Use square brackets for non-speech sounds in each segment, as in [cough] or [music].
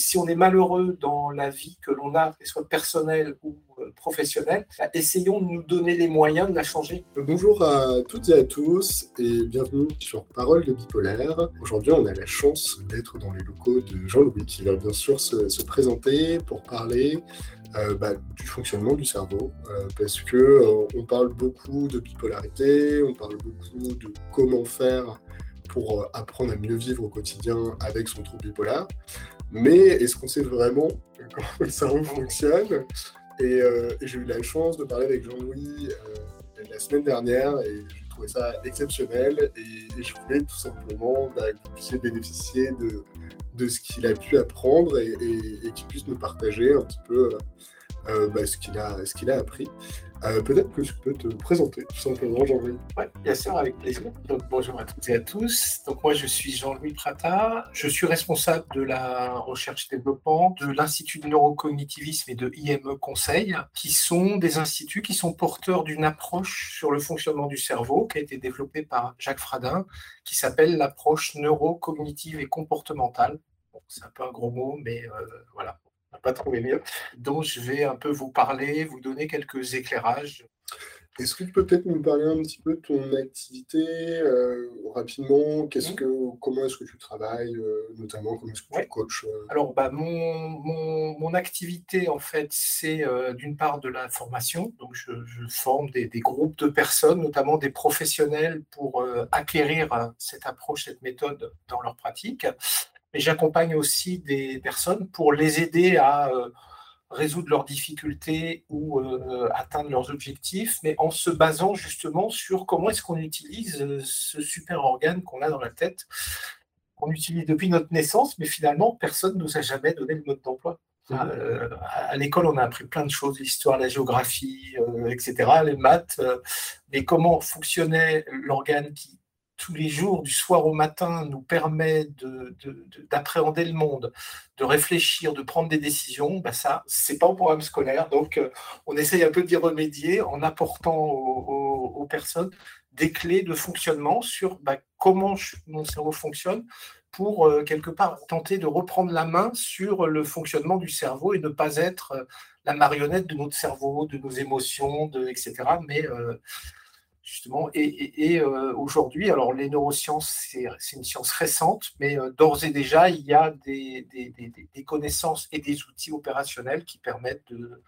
si on est malheureux dans la vie que l'on a, qu'elle soit personnelle ou euh, professionnelle, bah, essayons de nous donner les moyens de la changer. Bonjour à toutes et à tous et bienvenue sur Parole de Bipolaire. Aujourd'hui, on a la chance d'être dans les locaux de Jean-Louis qui va bien sûr se, présenter pour parler euh, bah, du fonctionnement du cerveau, euh, parce que on parle beaucoup de bipolarité, on parle beaucoup de comment faire pour apprendre à mieux vivre au quotidien avec son trouble bipolaire. Mais est-ce qu'on sait vraiment comment le cerveau fonctionne euh, et, j'ai eu la chance de parler avec Jean-Louis euh, la semaine dernière et j'ai trouvé ça exceptionnel. Et, je voulais tout simplement bah, que vous puissiez bénéficier de, de ce qu'il a pu apprendre et, qu'il puisse nous partager un petit peu euh, bah, ce qu'il a, ce qu'il a appris. Euh, peut-être que je peux te présenter tout simplement, Jean-Louis. Oui, bien sûr, avec plaisir. Donc, bonjour à toutes et à tous. Donc, moi, je suis Jean-Louis Prata. Je suis responsable de la recherche et développement de l'Institut de neurocognitivisme et de IME Conseil, qui sont des instituts qui sont porteurs d'une approche sur le fonctionnement du cerveau qui a été développée par Jacques Fradin, qui s'appelle l'approche neurocognitive et comportementale. c'est un peu un gros mot, mais euh, voilà, pas trouvé mieux. Donc, je vais un peu vous parler, vous donner quelques éclairages. Est-ce que tu peux peut-être nous parler un petit peu de ton activité euh, rapidement? Qu'est-ce que, Comment est-ce que tu travailles, euh, notamment Comment est-ce que tu coaches euh? Alors, bah, mon, mon, mon, activité, en fait, c'est d'une part de la formation. Donc, je, je forme des, des, groupes de personnes, notamment des professionnels, pour acquérir cette approche, cette méthode dans leur pratique mais j'accompagne aussi des personnes pour les aider à euh, résoudre leurs difficultés ou euh, atteindre leurs objectifs, mais en se basant justement sur comment est-ce qu'on utilise euh, ce super organe qu'on a dans la tête, qu'on utilise depuis notre naissance, mais finalement, personne ne nous a jamais donné le mode d'emploi. Mmh. à l'école, on a appris plein de choses, l'histoire, la géographie, etc., les maths, mais comment fonctionnait l'organe qui tous les jours, du soir au matin, nous permet d'appréhender le monde, de réfléchir, de prendre des décisions, bah ça, c'est pas au programme scolaire. Donc, euh, on essaye un peu d'y remédier en apportant aux, personnes des clés de fonctionnement sur bah, comment mon cerveau fonctionne pour, euh, quelque part, tenter de reprendre la main sur le fonctionnement du cerveau et ne pas être euh, la marionnette de notre cerveau, de nos émotions, etc. Mais justement. Et, euh, aujourd'hui, alors les neurosciences, c'est une science récente, mais euh, d'ores et déjà, il y a des, connaissances et des outils opérationnels qui permettent de,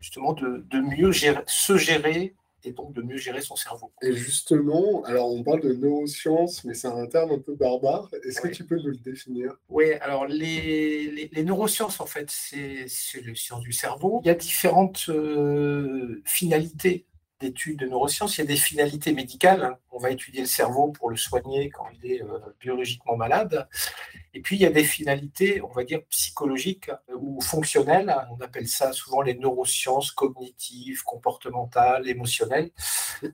justement de, mieux gérer, se gérer et donc de mieux gérer son cerveau. Et justement, alors on parle de neurosciences, mais c'est un terme un peu barbare. Est-ce que tu peux nous le définir? Oui, alors les, les, neurosciences, en fait, c'est les sciences du cerveau. Il y a différentes euh, finalités d'études de neurosciences, il y a des finalités médicales. On va étudier le cerveau pour le soigner quand il est euh, biologiquement malade. Et puis, il y a des finalités, on va dire, psychologiques euh, ou fonctionnelles. On appelle ça souvent les neurosciences cognitives, comportementales, émotionnelles.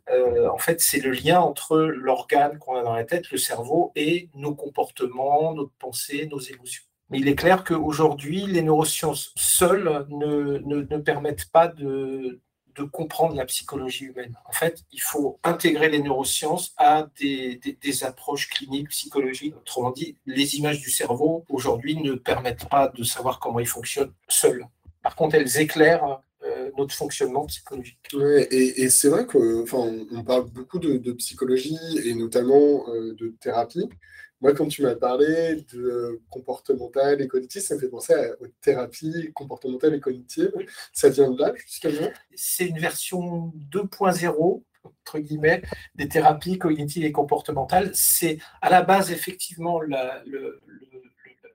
Euh, en fait, c'est le lien entre l'organe qu'on a dans la tête, le cerveau, et nos comportements, notre pensée, nos émotions. Mais il est clair qu'aujourd'hui, les neurosciences seules ne, ne permettent pas de, de comprendre la psychologie humaine. En fait, il faut intégrer les neurosciences à des, approches cliniques, psychologiques. Autrement dit, les images du cerveau, aujourd'hui, ne permettent pas de savoir comment ils fonctionnent seuls. Par contre, elles éclairent euh, notre fonctionnement psychologique. et, c'est vrai qu'on on parle beaucoup de, psychologie et notamment euh, de thérapie. Moi, quand tu m'as parlé de comportemental et cognitif, ça me fait penser aux thérapies comportementales et cognitives. Ça vient de là, justement C'est une version 2.0 entre guillemets, des thérapies cognitives et comportementales. C'est à la base, effectivement, la,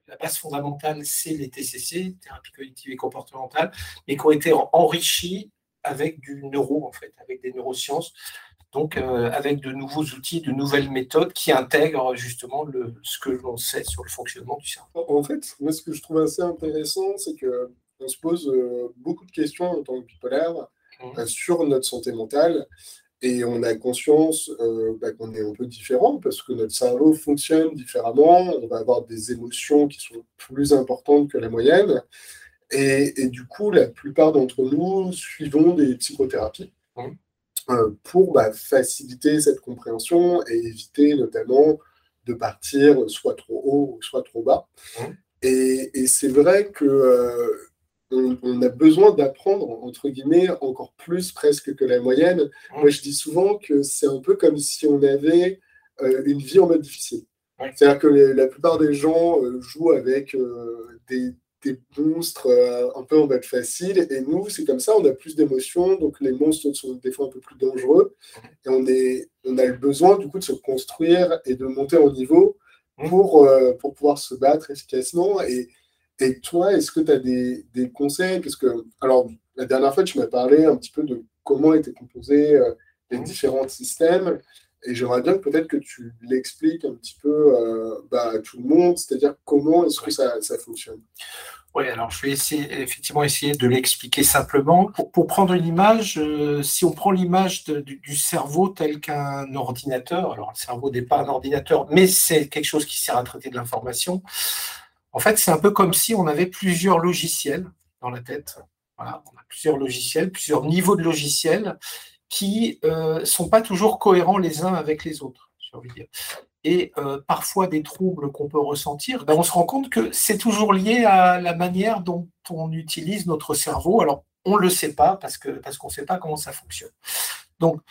la base fondamentale, c'est les TCC, thérapies cognitives et comportementales, mais qui ont été enrichies avec du neuro, en fait, avec des neurosciences donc euh, avec de nouveaux outils, de nouvelles méthodes qui intègrent justement le, ce que l'on sait sur le fonctionnement du cerveau. En fait, moi, ce que je trouve assez intéressant, c'est qu'on se pose euh, beaucoup de questions en tant que bipolaire mmh. euh, sur notre santé mentale. Et on a conscience bah, qu'on est un peu différent parce que notre cerveau fonctionne différemment. On va avoir des émotions qui sont plus importantes que la moyenne. Et, du coup, la plupart d'entre nous suivons des psychothérapies. Mmh. Euh, pour bah, faciliter cette compréhension et éviter notamment de partir soit trop haut ou soit trop bas. Mmh. Et, c'est vrai que euh, on, a besoin d'apprendre, entre guillemets, encore plus presque que la moyenne. Moi, je dis souvent que c'est un peu comme si on avait euh, une vie en mode difficile. C'est-à-dire que la plupart des gens euh, jouent avec des, des, monstres un peu en mode facile, et nous, c'est comme ça, on a plus d'émotions, donc les monstres sont des fois un peu plus dangereux, et on, est, on a le besoin du coup de se construire et de monter en niveau pour, euh, pour pouvoir se battre efficacement. Et, et toi, est-ce que tu as des, des, conseils? Parce que, alors, la dernière fois, tu m'as parlé un petit peu de comment étaient composés euh, les mmh. différents systèmes. Et j'aimerais bien peut-être que tu l'expliques un petit peu euh, bah, à tout le monde, c'est-à-dire comment est-ce que ça, ça fonctionne. Oui, alors je vais essayer, effectivement essayer de l'expliquer simplement. Pour, prendre une image, euh, si on prend l'image du, cerveau tel qu'un ordinateur, alors le cerveau n'est pas un ordinateur, mais c'est quelque chose qui sert à traiter de l'information. En fait, c'est un peu comme si on avait plusieurs logiciels dans la tête. Voilà, on a plusieurs logiciels, plusieurs niveaux de logiciels qui ne euh, sont pas toujours cohérents les uns avec les autres, j'ai envie dire et euh, parfois des troubles qu'on peut ressentir, ben on se rend compte que c'est toujours lié à la manière dont on utilise notre cerveau. Alors, on ne le sait pas parce qu'on parce qu'on ne sait pas comment ça fonctionne. Donc,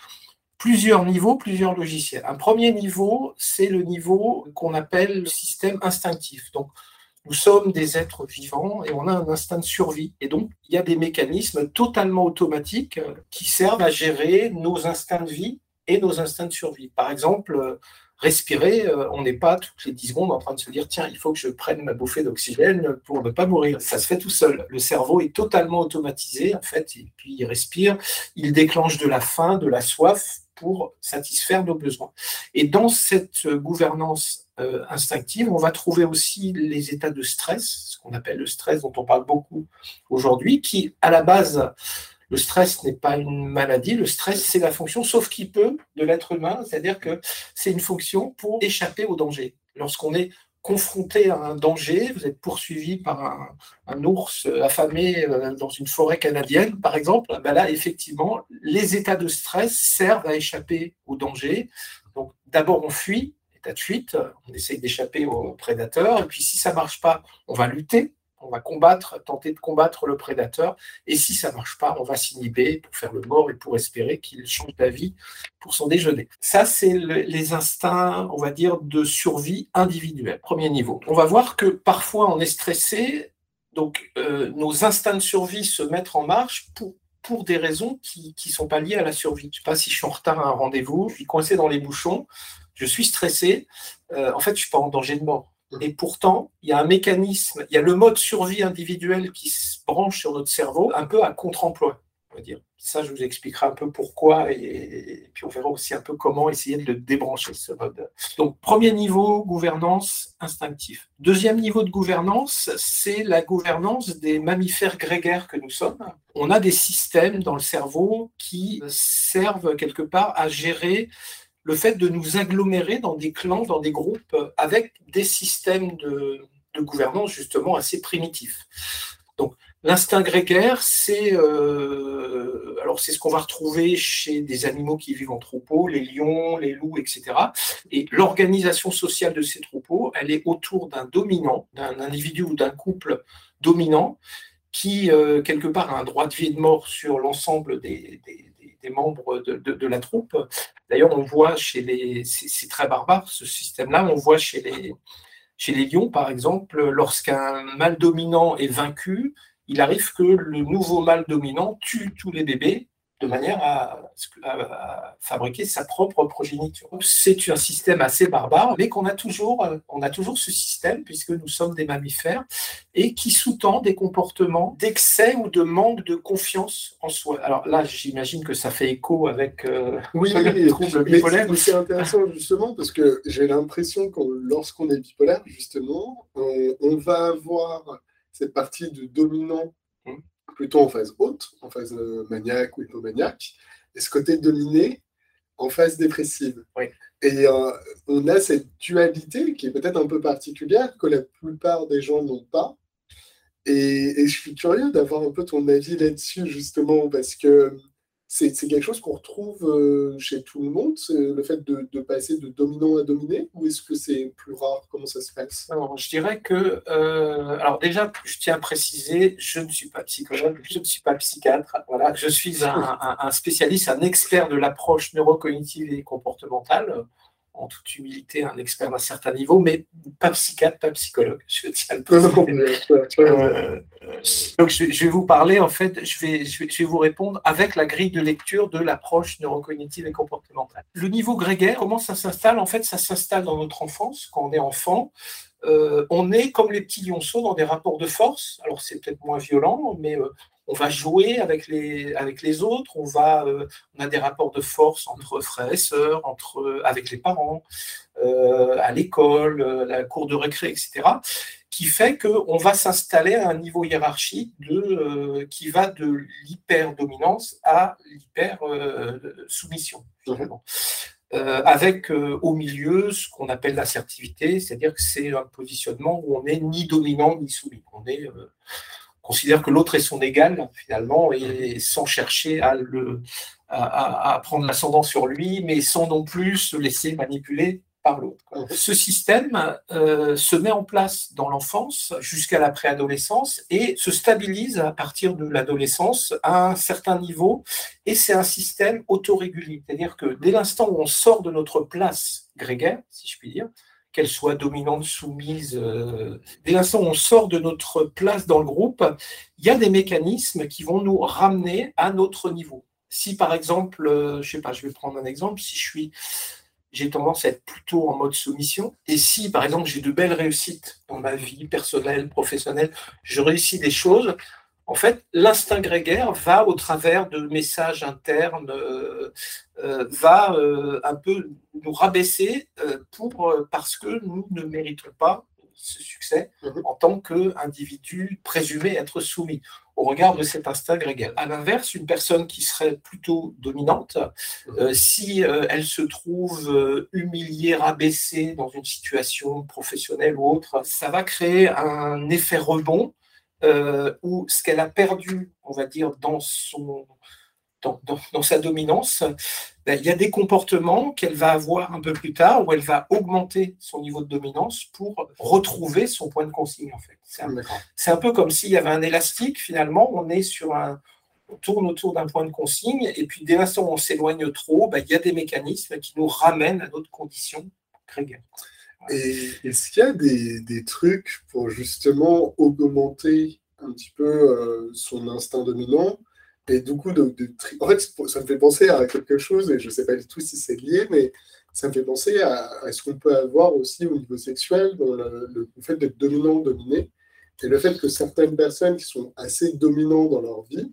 plusieurs niveaux, plusieurs logiciels. Un premier niveau, c'est le niveau qu'on appelle le système instinctif. Donc, nous sommes des êtres vivants et on a un instinct de survie. Et donc, il y a des mécanismes totalement automatiques euh, qui servent à gérer nos instincts de vie et nos instincts de survie. Par exemple, respirer, euh, on n'est pas toutes les 10 secondes en train de se dire tiens, il faut que je prenne ma bouffée d'oxygène pour ne pas mourir. Ça se fait tout seul. Le cerveau est totalement automatisé en fait, et puis il respire, il déclenche de la faim, de la soif pour satisfaire nos besoins. Et dans cette gouvernance euh, instinctive, on va trouver aussi les états de stress, ce qu'on appelle le stress dont on parle beaucoup aujourd'hui, qui à la base le stress n'est pas une maladie, le stress, c'est la fonction, sauf qui peut, de l'être humain, c'est-à-dire que c'est une fonction pour échapper au danger. Lorsqu'on est confronté à un danger, vous êtes poursuivi par un, ours affamé euh, dans une forêt canadienne, par exemple, ben là, effectivement, les états de stress servent à échapper au danger. Donc, d'abord, on fuit, état fuite, on essaye d'échapper au prédateur, et puis si ça ne marche pas, on va lutter, on va combattre, tenter de combattre le prédateur. Et si ça ne marche pas, on va s'inhiber pour faire le mort et pour espérer qu'il change d'avis pour son déjeuner. Ça, c'est les instincts, on va dire, de survie individuelle, premier niveau. On va voir que parfois on est stressé, donc euh, nos instincts de survie se mettent en marche pour, pour des raisons qui ne sont pas liées à la survie. Je ne sais pas si je suis en retard à un rendez-vous, je suis coincé dans les bouchons, je suis stressé, euh, en fait, je ne suis pas en danger de mort. Et pourtant, il y a un mécanisme, il y a le mode survie individuel qui se branche sur notre cerveau, un peu à contre-emploi, on va dire. Ça, je vous expliquerai un peu pourquoi et, puis on verra aussi un peu comment essayer de le débrancher, ce mode. Donc, premier niveau, gouvernance instinctive. Deuxième niveau de gouvernance, c'est la gouvernance des mammifères grégaires que nous sommes. On a des systèmes dans le cerveau qui servent quelque part à gérer le fait de nous agglomérer dans des clans, dans des groupes, avec des systèmes de, gouvernance justement assez primitifs. Donc, l'instinct grégaire, c'est euh, alors c'est ce qu'on va retrouver chez des animaux qui vivent en troupeau, les lions, les loups, etc. Et l'organisation sociale de ces troupeaux, elle est autour d'un dominant, d'un individu ou d'un couple dominant qui, euh, quelque part, a un droit de vie et de mort sur l'ensemble des membres de, la troupe. D'ailleurs, on voit chez les. C'est très barbare ce système-là. On voit chez les, chez les lions, par exemple, lorsqu'un mâle dominant est vaincu, il arrive que le nouveau mâle dominant tue tous les bébés de manière à, fabriquer sa propre progéniture. C'est un système assez barbare, mais qu'on a toujours, on a toujours ce système puisque nous sommes des mammifères et qui sous-tend des comportements d'excès ou de manque de confiance en soi. Alors là, j'imagine que ça fait écho avec euh, oui, [laughs] le trouble bipolaire. c'est intéressant justement parce que j'ai l'impression que lorsqu'on est bipolaire, justement, on, va avoir cette partie de dominant plutôt en phase haute, en phase euh, maniaque ou hypomaniaque, et ce côté dominé en phase dépressive. Et euh, on a cette dualité qui est peut-être un peu particulière, que la plupart des gens n'ont pas. Et, je suis curieux d'avoir un peu ton avis là-dessus, justement, parce que c'est quelque chose qu'on retrouve euh, chez tout le monde, le fait de, passer de dominant à dominé, ou est-ce que c'est plus rare? Comment ça se passe? Alors, Je dirais que, euh, alors déjà, je tiens à préciser, je ne suis pas psychologue, je ne suis pas psychiatre, voilà, je suis un spécialiste, un expert de l'approche neurocognitive et comportementale en toute humilité, un expert d'un certain niveau, mais pas psychiatre, pas psychologue. Je tiens donc, je, vais vous parler, en fait, je vais, je, vais, vous répondre avec la grille de lecture de l'approche neurocognitive et comportementale. Le niveau grégaire, comment ça s'installe? En fait, ça s'installe dans notre enfance, quand on est enfant. Euh, on est comme les petits lionceaux dans des rapports de force. Alors, c'est peut-être moins violent, mais euh, on va jouer avec les, autres, on, va, euh, on a des rapports de force entre frères et sœurs, entre, avec les parents, euh, à l'école, euh, la cour de récré, etc., qui fait qu'on va s'installer à un niveau hiérarchique qui va de l'hyper-dominance à l'hyper-soumission, avec au milieu ce qu'on appelle l'assertivité, c'est-à-dire que c'est un positionnement où on n'est ni dominant ni soumis. On est considère que l'autre est son égal, finalement, et sans chercher à, le, à, prendre l'ascendant sur lui, mais sans non plus se laisser manipuler par l'autre. Ce système euh, se met en place dans l'enfance jusqu'à la préadolescence et se stabilise à partir de l'adolescence à un certain niveau, et c'est un système autorégulé, c'est-à-dire que dès l'instant où on sort de notre place grégaire, si je puis dire, qu'elle soit dominante, soumise. Euh, dès l'instant où on sort de notre place dans le groupe, il y a des mécanismes qui vont nous ramener à notre niveau. Si par exemple, euh, je sais pas, je vais prendre un exemple, si je suis, j'ai tendance à être plutôt en mode soumission, et si par exemple j'ai de belles réussites dans ma vie personnelle, professionnelle, je réussis des choses, en fait, l'instinct grégaire va, au travers de messages internes, euh, euh, va euh, un peu nous rabaisser pour, parce que nous ne méritons pas ce succès mhm. en tant qu'individu présumé être soumis au regard de cet instinct grégaire. À l'inverse, une personne qui serait plutôt dominante, si elle se trouve humiliée, rabaissée dans une situation professionnelle ou autre, ça va créer un effet rebond euh, ou ce qu'elle a perdu, on va dire, dans, son, dans, dans, sa dominance, ben, il y a des comportements qu'elle va avoir un peu plus tard où elle va augmenter son niveau de dominance pour retrouver son point de consigne, en fait. C'est un, un, peu comme s'il y avait un élastique, finalement, on est sur un, on tourne autour d'un point de consigne, et puis dès l'instant où on s'éloigne trop, ben, il y a des mécanismes qui nous ramènent à notre condition grégaire. Et est-ce qu'il y a des, trucs pour justement augmenter un petit peu euh, son instinct dominant et du coup, de, en fait, ça me fait penser à quelque chose, et je ne sais pas du tout si c'est lié, mais ça me fait penser à, ce qu'on peut avoir aussi au niveau sexuel, dans le, fait d'être dominant-dominé, et le fait que certaines personnes qui sont assez dominantes dans leur vie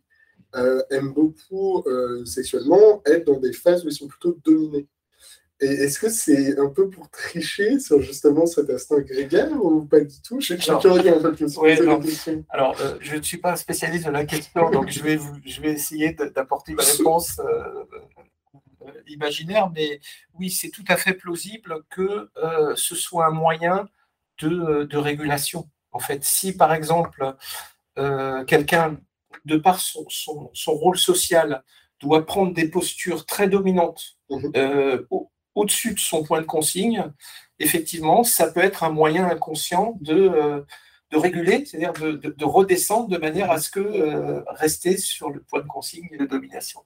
euh, aiment beaucoup euh, sexuellement être dans des phases où ils sont plutôt dominés. Et est-ce que c'est un peu pour tricher sur justement cet instinct grégaire ou pas du tout? Je suis curieux en fait. Alors, euh, je ne suis pas un spécialiste de la question, donc je vais, je vais essayer d'apporter une réponse euh, euh, imaginaire, mais oui, c'est tout à fait plausible que ce soit un moyen de, de, régulation. En fait, si par exemple, quelqu'un, de par son, son, son, rôle social, doit prendre des postures très dominantes, mmh au-dessus de son point de consigne, effectivement, ça peut être un moyen inconscient de, euh, de réguler, c'est-à-dire de, redescendre de manière à ce que euh, rester sur le point de consigne de domination.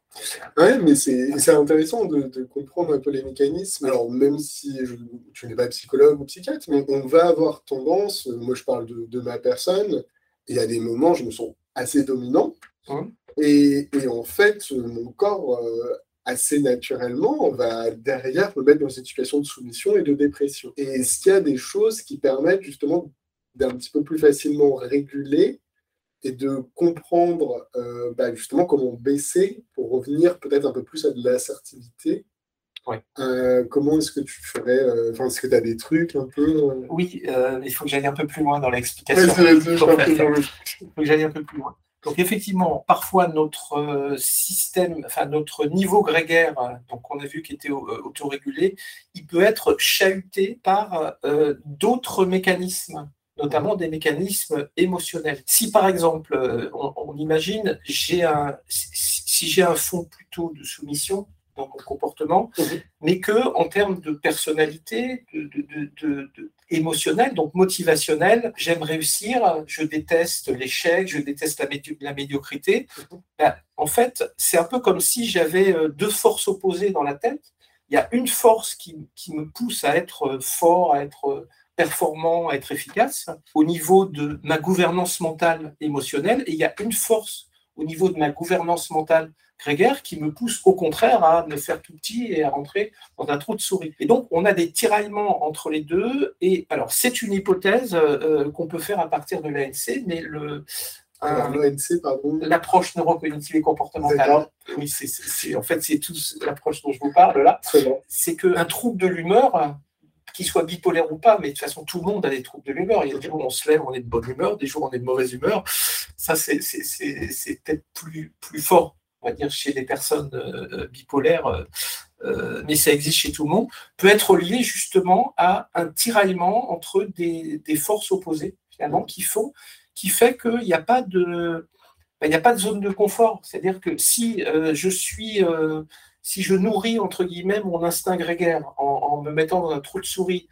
Oui, mais c'est intéressant de, comprendre un peu les mécanismes. Alors, même si je, tu n'es pas psychologue ou psychiatre, mais on va avoir tendance, moi je parle de, ma personne, et à des moments, je me sens assez dominant. Hum. Et, et, en fait, mon corps euh, assez naturellement, on va derrière me mettre dans une situation de soumission et de dépression. Et est-ce qu'il y a des choses qui permettent justement d'un petit peu plus facilement réguler et de comprendre euh, bah, justement comment baisser pour revenir peut-être un peu plus à de l'assertivité? Euh, comment est-ce que tu ferais euh, est-ce que tu as des trucs un peu Oui, il faut que j'aille un peu plus loin dans l'explication. il faut que j'aille un peu plus loin. Donc effectivement, parfois notre euh, système, enfin notre niveau grégaire, euh, donc on a vu qu'il était euh, autorégulé, il peut être chahuté par d'autres mécanismes notamment des mécanismes émotionnels. Si par exemple, on, imagine, j'ai un, si si j'ai un fond plutôt de soumission dans mon comportement, mhm. mais que en termes de personnalité, de, émotionnel, donc motivationnel, j'aime réussir, je déteste l'échec, je déteste la, la médiocrité. Ben, en fait, c'est un peu comme si j'avais euh, deux forces opposées dans la tête. Il y a une force qui, qui me pousse à être euh, fort, à être euh, performant, à être efficace au niveau de ma gouvernance mentale émotionnelle, et il y a une force au niveau de ma gouvernance mentale grégaire qui me pousse au contraire à me faire tout petit et à rentrer dans un trou de souris. Et donc, on a des tiraillements entre les deux. Et alors, c'est une hypothèse euh, qu'on peut faire à partir de l'ANC, mais le, L'approche neurocognitive et comportementale. Oui, c'est, en fait, c'est tout l'approche dont je vous parle là. C'est qu'un trouble de l'humeur, qu'il soit bipolaire ou pas, mais de toute façon, tout le monde a des troubles de l'humeur. Il y a des jours où on se lève, on est de bonne humeur, des jours où on est de mauvaise humeur. Ça, c'est peut-être plus, fort, on va dire, chez les personnes euh, bipolaires, euh, euh, mais ça existe chez tout le monde, peut être lié justement à un tiraillement entre des, des forces opposées, finalement, qui font, qui fait qu'il n'y a pas de... Ben, il n'y a pas de zone de confort. C'est-à-dire que si je suis si je nourris, entre guillemets, mon instinct grégaire en, me mettant dans un trou de souris,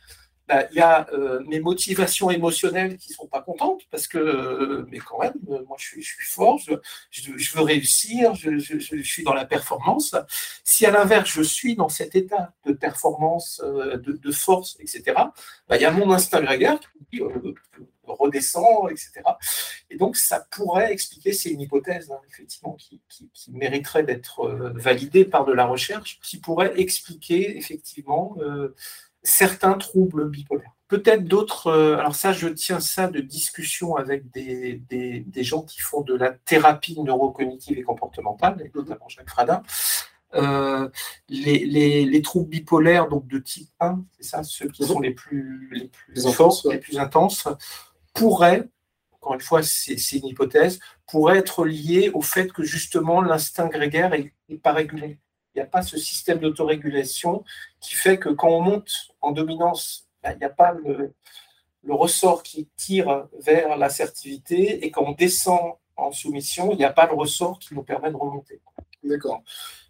bah, il y a euh, mes motivations émotionnelles qui ne sont pas contentes, parce que, euh, mais quand même, euh, moi je suis, je fort, je, veux réussir, je, suis dans la performance. Si à l'inverse, je suis dans cet état de performance, de, force, etc., bah, il y a mon instinct grégaire qui redescend, etc. Et donc, ça pourrait expliquer, c'est une hypothèse, hein, effectivement, qui, mériterait d'être validée par de la recherche, qui pourrait expliquer, effectivement, certains troubles bipolaires. Peut-être d'autres, euh, alors ça, je tiens ça de discussion avec des, des, gens qui font de la thérapie neurocognitive et comportementale, notamment Jacques Fradin. les, les, troubles bipolaires donc de type 1, c'est ça, ceux qui sont les plus, les plus forts, les plus intenses, pourrait, encore une fois, c'est une hypothèse, pourrait être lié au fait que justement l'instinct grégaire n'est pas régulé. Il n'y a pas ce système d'autorégulation qui fait que quand on monte en dominance, ben, il n'y a pas le, ressort qui tire vers l'assertivité et quand on descend en soumission, il n'y a pas le ressort qui nous permet de remonter. D'accord.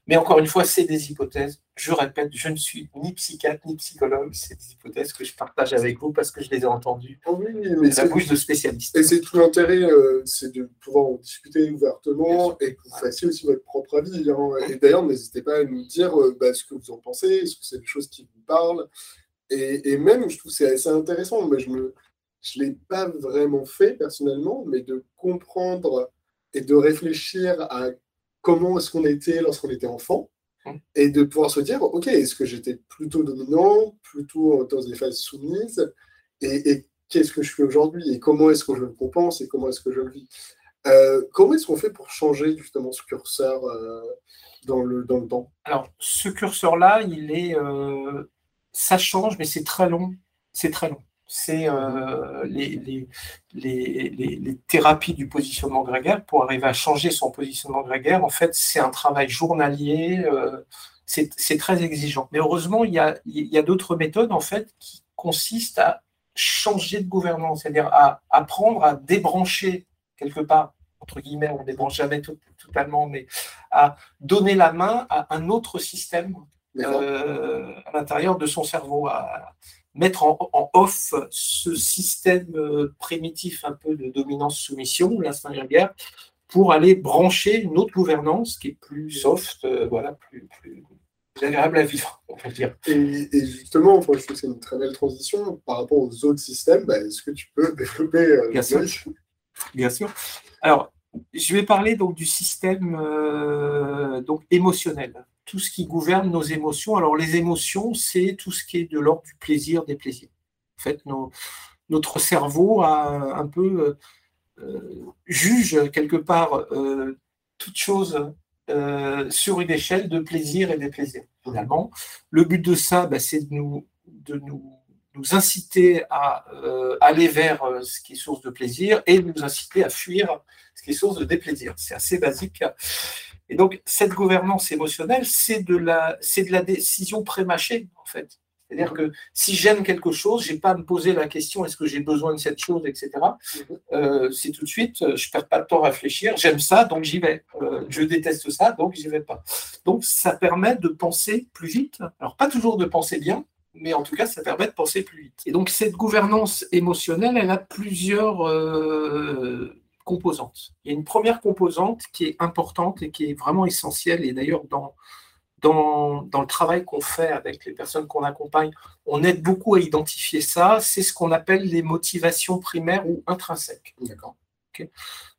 Mais encore une fois, c'est des hypothèses. Je répète, je ne suis ni psychiatre ni psychologue. C'est des hypothèses que je partage avec vous parce que je les ai entendues oui, mais la bouche de spécialistes. Et c'est tout l'intérêt, euh, c'est de pouvoir en discuter ouvertement et que vous fassiez aussi votre propre avis. Hein. Et d'ailleurs, n'hésitez pas à nous dire euh, bah, ce que vous en pensez, est-ce que c'est des choses qui vous parlent? Et, même, je trouve que c'est assez intéressant. Mais je ne je l'ai pas vraiment fait personnellement, mais de comprendre et de réfléchir à comment est-ce qu'on était lorsqu'on était enfant et de pouvoir se dire, OK, est-ce que j'étais plutôt dominant, plutôt dans des phases soumises et, qu'est-ce que je suis aujourd'hui et comment est-ce que je le compense et comment est-ce que je le vis? Euh, Comment est-ce qu'on fait pour changer justement ce curseur euh, dans, le, dans le temps? Alors, ce curseur-là, il est, euh, ça change, mais c'est très long. C'est très long c'est euh, les, les, thérapies du positionnement grégaire pour arriver à changer son positionnement grégaire. En fait, c'est un travail journalier, euh, c'est très exigeant. Mais heureusement, il y a, il y a d'autres méthodes en fait qui consistent à changer de gouvernance, c'est-à-dire à apprendre à débrancher quelque part, entre guillemets, on ne débranche jamais totalement, mais à donner la main à un autre système euh, à l'intérieur de son cerveau, à, mettre en, off ce système euh, primitif un peu de dominance-soumission, l'instinct grégaire, pour aller brancher une autre gouvernance qui est plus soft, euh, voilà, plus, plus, agréable à vivre, on va dire. Et, justement, je trouve que c'est une très belle transition par rapport aux autres systèmes. Bah, est-ce que tu peux [laughs] développer euh, Bien sûr. Bien sûr. Alors, je vais parler donc du système donc émotionnel tout ce qui gouverne nos émotions. Alors les émotions, c'est tout ce qui est de l'ordre du plaisir, des plaisirs. En fait, notre cerveau a un peu euh, juge quelque part euh, toute chose euh, sur une échelle de plaisir et des plaisirs. Finalement, le but de ça, bah, c'est de nous, de nous, nous inciter à aller vers ce qui est source de plaisir et de nous inciter à fuir ce qui est source de déplaisir. C'est assez basique. Et donc, cette gouvernance émotionnelle, c'est de la, c'est de la décision prémâchée, en fait. C'est-à-dire que si j'aime quelque chose, je n'ai pas à me poser la question est-ce que j'ai besoin de cette chose, etc. Euh, c'est tout de suite, je ne perds pas de temps à réfléchir, j'aime ça, donc j'y vais. Euh, je déteste ça, donc j'y vais pas. Donc ça permet de penser plus vite. Alors pas toujours de penser bien, mais en tout cas, ça permet de penser plus vite. Et donc cette gouvernance émotionnelle, elle a plusieurs euh, Il y a une première composante qui est importante et qui est vraiment essentielle, et d'ailleurs dans le travail qu'on fait avec les personnes qu'on accompagne, on aide beaucoup à identifier ça. C'est ce qu'on appelle les motivations primaires ou intrinsèques.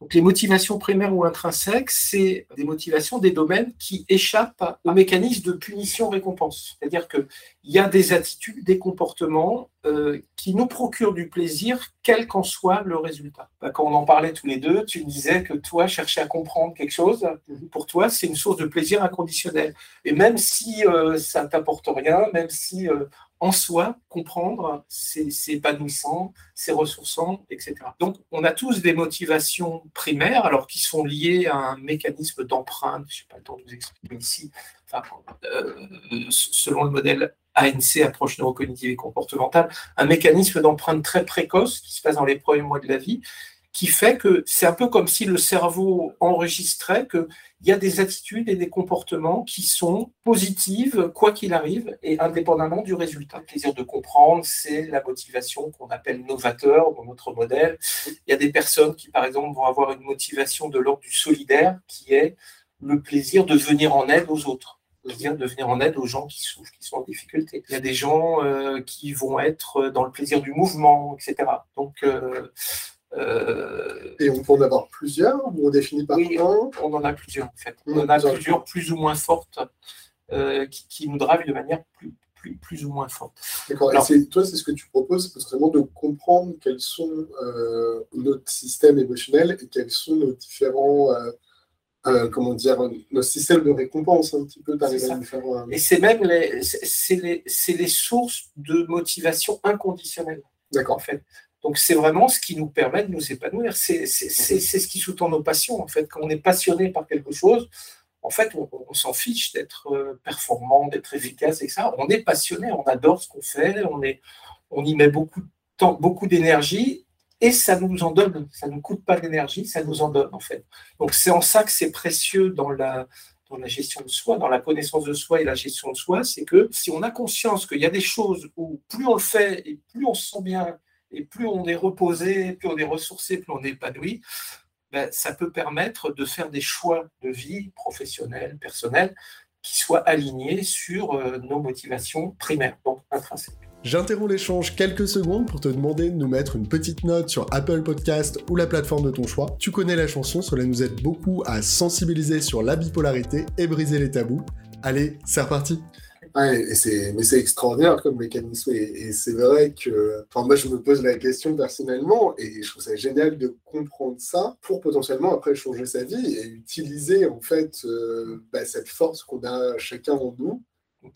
Donc, les motivations primaires ou intrinsèques, c'est des motivations, des domaines qui échappent au mécanisme de punition-récompense. C'est-à-dire qu'il y a des attitudes, des comportements euh, qui nous procurent du plaisir, quel qu'en soit le résultat. Bah, quand on en parlait tous les deux, tu disais que toi, chercher à comprendre quelque chose, pour toi, c'est une source de plaisir inconditionnel. Et même si euh, ça ne t'apporte rien, même si euh, en soi, comprendre, c'est épanouissant, c'est ressourçant, etc. Donc, on a tous des motivations primaires, alors qui sont liées à un mécanisme d'empreinte, je n'ai pas le temps de vous expliquer ici, euh, selon le modèle ANC, approche neurocognitive et comportementale, un mécanisme d'empreinte très précoce qui se passe dans les premiers mois de la vie, qui fait que c'est un peu comme si le cerveau enregistrait qu'il y a des attitudes et des comportements qui sont positives, quoi qu'il arrive, et indépendamment du résultat. Le plaisir de comprendre, c'est la motivation qu'on appelle novateur dans notre modèle. Il y a des personnes qui, par exemple, vont avoir une motivation de l'ordre du solidaire, qui est le plaisir de venir en aide aux autres de venir en aide aux gens qui souffrent, qui sont en difficulté. Il y a des gens euh, qui vont être dans le plaisir du mouvement, etc. Donc, euh, euh, Et on peut en avoir plusieurs ou on définit par oui, on en a plusieurs en fait. On, en a plusieurs plus ou moins fortes euh, qui, nous drivent de manière plus, plus, plus ou moins forte. D'accord. Et toi, c'est ce que tu proposes, c'est vraiment de comprendre quels sont euh, notre système émotionnel et quels sont nos différents. comment dire, nos systèmes de récompense un petit peu. Et c'est même les, c'est les, les, sources de motivation inconditionnelle. D'accord. En fait, donc c'est vraiment ce qui nous permet de nous épanouir. C'est ce qui sous-tend nos passions. En fait, quand on est passionné par quelque chose, en fait, on, s'en fiche d'être euh, performant, d'être efficace et ça. On est passionné, on adore ce qu'on fait, on, est, on y met beaucoup de temps, beaucoup d'énergie et ça nous en donne. Ça ne nous coûte pas d'énergie, ça nous en donne en fait. Donc c'est en ça que c'est précieux dans la, dans la gestion de soi, dans la connaissance de soi et la gestion de soi, c'est que si on a conscience qu'il y a des choses où plus on le fait et plus on se sent bien, et plus on est reposé, plus on est ressourcé, plus on est épanoui, ben, ça peut permettre de faire des choix de vie professionnels, personnels, qui soient alignés sur euh, nos motivations primaires, donc intrinsèques. J'interromps l'échange quelques secondes pour te demander de nous mettre une petite note sur Apple Podcast ou la plateforme de ton choix. Tu connais la chanson, cela nous aide beaucoup à sensibiliser sur la bipolarité et briser les tabous. Allez, c'est reparti et mais c'est extraordinaire comme mécanisme. Et, c'est vrai que, enfin, moi, je me pose la question personnellement, et je trouve ça génial de comprendre ça pour potentiellement après changer sa vie et utiliser en fait euh, bah, cette force qu'on a chacun en nous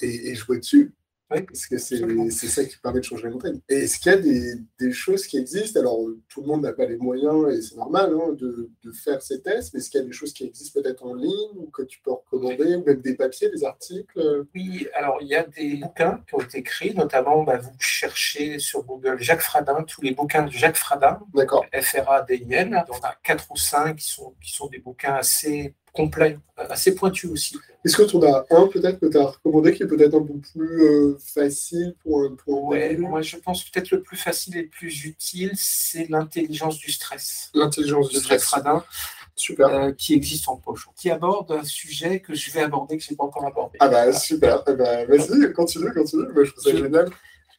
et jouer dessus. Parce que c'est ça qui permet de changer la montagne. Et est-ce qu'il y a des, des, choses qui existent? Alors, tout le monde n'a pas les moyens, et c'est normal hein, de, de, faire ces tests, mais est-ce qu'il y a des choses qui existent peut-être en ligne, ou que tu peux recommander, ou même des papiers, des articles? Oui, alors il y a des bouquins qui ont été écrits, notamment, bah, vous cherchez sur Google Jacques Fradin, tous les bouquins de Jacques Fradin, F-R-A-D-I-N. Il y en a quatre ou cinq qui sont, qui sont des bouquins assez complets, assez pointus aussi. Est-ce que tu en as un peut-être que tu as recommandé qui est peut-être un peu plus euh, facile pour un Ouais, moi je pense peut-être le plus facile et le plus utile, c'est l'intelligence du stress. L'intelligence du stress. Radin. Super. Euh, qui existe en poche, qui aborde un sujet que je vais aborder, que je n'ai pas encore abordé. Ah bah super, eh ben, vas-y, continue, continue, je trouve ça génial.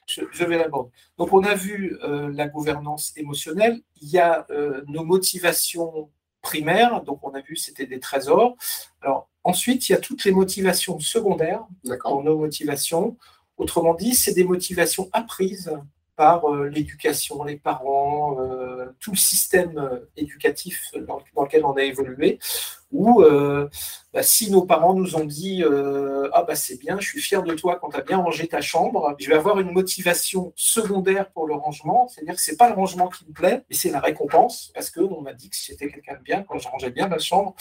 Je, vais l'aborder. Donc on a vu euh, la gouvernance émotionnelle, il y a nos motivations primaires, donc on a vu c'était des trésors. Alors Ensuite, il y a toutes les motivations secondaires dans nos motivations. Autrement dit, c'est des motivations apprises par euh, l'éducation, les parents, euh, tout le système euh, éducatif dans, lequel on a évolué, où bah, si nos parents nous ont dit Ah bah c'est bien, je suis fier de toi quand tu as bien rangé ta chambre, je vais avoir une motivation secondaire pour le rangement, c'est-à-dire que ce n'est pas le rangement qui me plaît, mais c'est la récompense, parce qu'on m'a dit que j'étais quelqu'un de bien quand je rangeais bien ma chambre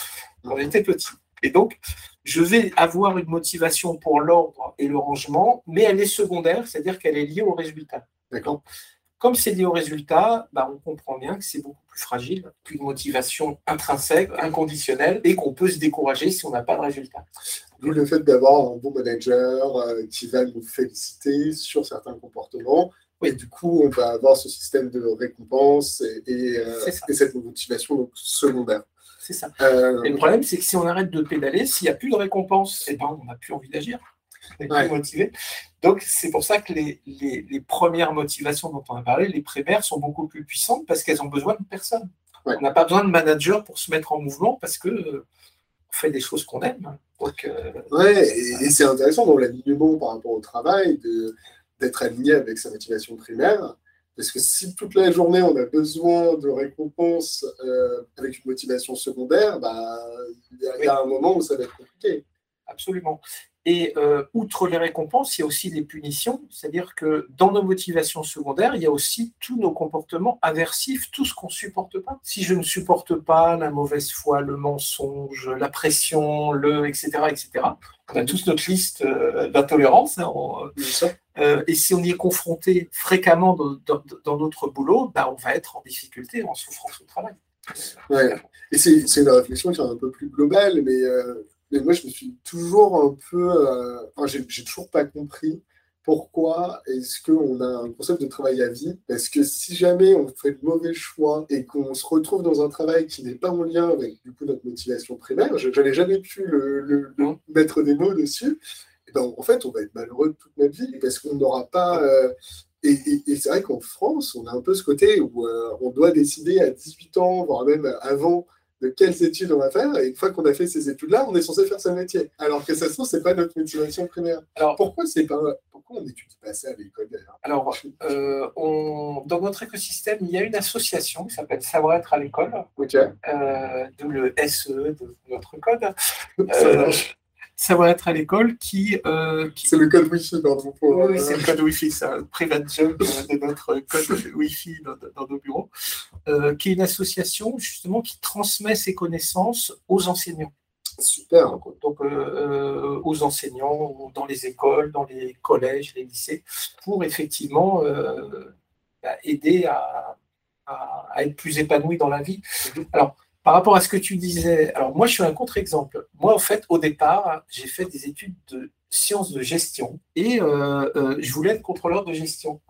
quand j'étais petit. Et donc, je vais avoir une motivation pour l'ordre et le rangement, mais elle est secondaire, c'est-à-dire qu'elle est liée au résultat. D'accord. Comme c'est lié au résultat, bah, on comprend bien que c'est beaucoup plus fragile qu'une motivation intrinsèque, inconditionnelle, et qu'on peut se décourager si on n'a pas de résultat. D'où le fait d'avoir un bon manager euh, qui va nous féliciter sur certains comportements. Et du coup, on va avoir ce système de récompense et, euh, cette motivation donc, secondaire. C'est ça. Euh, et le problème, c'est que si on arrête de pédaler, s'il n'y a plus de récompense, eh ben, on n'a plus envie d'agir. [laughs] On plus. Donc, c'est pour ça que les, les, premières motivations dont on a parlé, les primaires, sont beaucoup plus puissantes parce qu'elles ont besoin de personne. On n'a pas besoin de manager pour se mettre en mouvement parce que fait des choses qu'on aime. Donc, euh, ouais, et, c'est intéressant dans l'alignement par rapport au travail d'être aligné avec sa motivation primaire. Parce que si toute la journée on a besoin de récompenses euh, avec une motivation secondaire, bah, il y, a un moment où ça va être compliqué. Absolument. Et euh, outre les récompenses, il y a aussi les punitions, c'est-à-dire que dans nos motivations secondaires, il y a aussi tous nos comportements aversifs, tout ce qu'on ne supporte pas. Si je ne supporte pas la mauvaise foi, le mensonge, la pression, le etc., etc., on a tous notre liste euh, d'intolérance. Hein, euh, et si on y est confronté fréquemment dans, notre boulot, bah, on va être en difficulté, en souffrance au travail. Ouais. Et c'est une réflexion qui est un peu plus globale, mais mais moi, je me suis toujours un peu. Euh, enfin, j'ai toujours pas compris pourquoi est-ce qu'on a un concept de travail à vie Parce que si jamais on fait de mauvais choix et qu'on se retrouve dans un travail qui n'est pas en lien avec du coup, notre motivation primaire, je n'avais jamais pu le, mettre des mots dessus, et ben, en fait, on va être malheureux toute notre vie parce qu'on n'aura pas. Euh, et, c'est vrai qu'en France, on a un peu ce côté où euh, on doit décider à 18 ans, voire même avant, de quelles études on va faire. Et une fois qu'on a fait ces études-là, on est censé faire sa métier. Alors que ça se trouve, c'est pas notre motivation primaire. Alors pourquoi c'est pas pourquoi on n'étudie pas ça à l'école Alors, euh, on... dans notre écosystème, il y a une association qui s'appelle Savoir-être à l'école, euh, d'où le SE de notre code. Euh, savoir-être à l'école qui. Euh, c'est le code Wi-Fi, pardon. oui, c'est le code Wi-Fi, c'est un private joke de notre code [laughs] Wi-Fi dans, nos bureaux, euh, qui est une association justement qui transmet ses connaissances aux enseignants. Super. Donc, euh, aux enseignants, dans les écoles, dans les collèges, les lycées, pour effectivement bah, aider à, à, à, être plus épanoui dans la vie. Mhm. Alors, par rapport à ce que tu disais, alors moi je suis un contre-exemple. Moi en fait au départ j'ai fait des études de sciences de gestion et euh, euh, je voulais être contrôleur de gestion.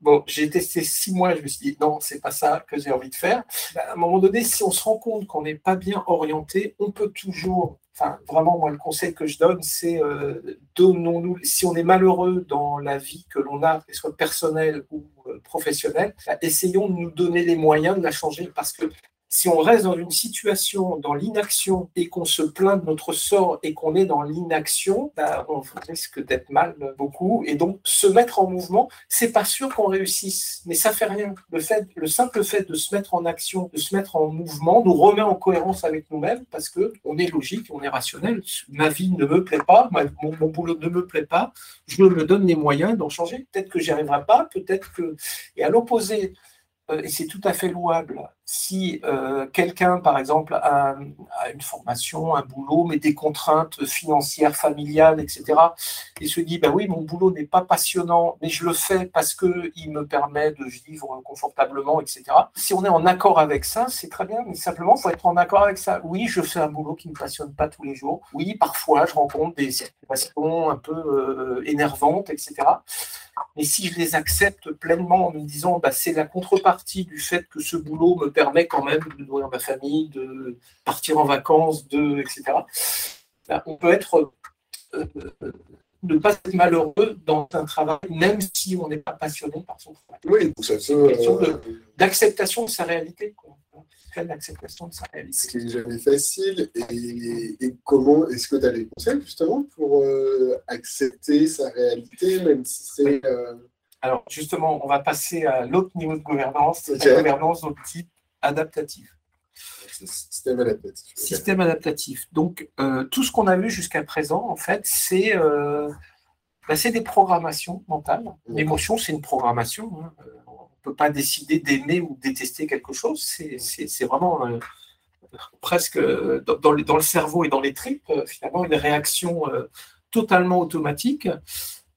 Bon, j'ai testé six mois, je me suis dit non, c'est pas ça que j'ai envie de faire. Bah, à un moment donné, si on se rend compte qu'on n'est pas bien orienté, on peut toujours Enfin, vraiment, moi, le conseil que je donne, c'est euh, donnons-nous, si on est malheureux dans la vie que l'on a, qu'elle soit personnelle ou professionnelle, bah, essayons de nous donner les moyens de la changer parce que si on reste dans une situation, dans l'inaction, et qu'on se plaint de notre sort et qu'on est dans l'inaction, bah, on risque d'être mal beaucoup. Et donc, se mettre en mouvement, c'est pas sûr qu'on réussisse, mais ça fait rien. Le simple fait de se mettre en action, de se mettre en mouvement, nous remet en cohérence avec nous-mêmes parce que on est logique, on est rationnel. Ma vie ne me plaît pas, mon, mon boulot ne me plaît pas, je me donne les moyens d'en changer. Peut-être que j'y arriverai pas, peut-être que. Et à l'opposé, euh, et c'est tout à fait louable, si euh, quelqu'un, par exemple, a, une formation, un boulot, mais des contraintes financières, familiales, etc., et se dit, ben oui, mon boulot n'est pas passionnant, mais je le fais parce qu'il me permet de vivre confortablement, etc. Si on est en accord avec ça, c'est très bien, mais simplement, il faut être en accord avec ça. Oui, je fais un boulot qui ne me passionne pas tous les jours. Oui, parfois, je rencontre des situations un peu euh, énervantes, etc. Mais si je les accepte pleinement en me disant, bah, c'est la contrepartie du fait que ce boulot me permet quand même de nourrir ma famille, de partir en vacances, de, etc., on peut être euh, euh, ne pas être malheureux dans un travail, même si on n'est pas passionné par son travail. Oui, ça euh, d'acceptation de, sa réalité. L'acceptation de sa réalité. Ce qui n'est jamais facile. Et, comment est-ce que tu as des conseils justement pour euh, accepter sa réalité, même si c'est. Euh, Alors justement, on va passer à l'autre niveau de gouvernance, la gouvernance au type adaptatif. Système adaptatif. Système adaptatif. Donc, euh, tout ce qu'on a vu jusqu'à présent, en fait, c'est euh, bah, des programmations mentales. L'émotion, c'est une programmation. Hein. Euh, on ne peut pas décider d'aimer ou détester quelque chose. C'est vraiment presque dans, le, cerveau et dans les tripes, finalement, une réaction totalement automatique.